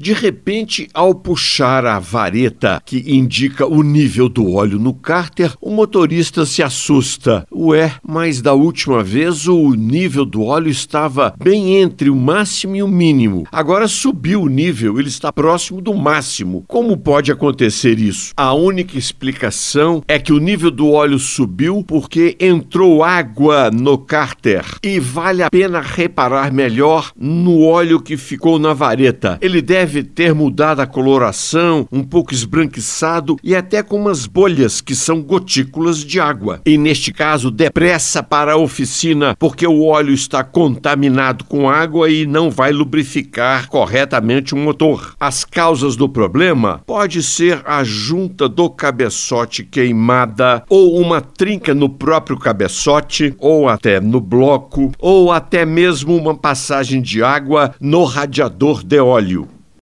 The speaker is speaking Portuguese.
De repente, ao puxar a vareta que indica o nível do óleo no cárter, o motorista se assusta. Ué, mas da última vez o nível do óleo estava bem entre o máximo e o mínimo. Agora subiu o nível, ele está próximo do máximo. Como pode acontecer isso? A única explicação é que o nível do óleo subiu porque entrou água no cárter. E vale a pena reparar melhor no óleo que ficou na vareta. Ele deve ter mudado a coloração, um pouco esbranquiçado e até com umas bolhas que são gotículas de água. E neste caso, depressa para a oficina, porque o óleo está contaminado com água e não vai lubrificar corretamente o motor. As causas do problema pode ser a junta do cabeçote queimada ou uma trinca no próprio cabeçote ou até no bloco ou até mesmo uma passagem de água no radiador de óleo.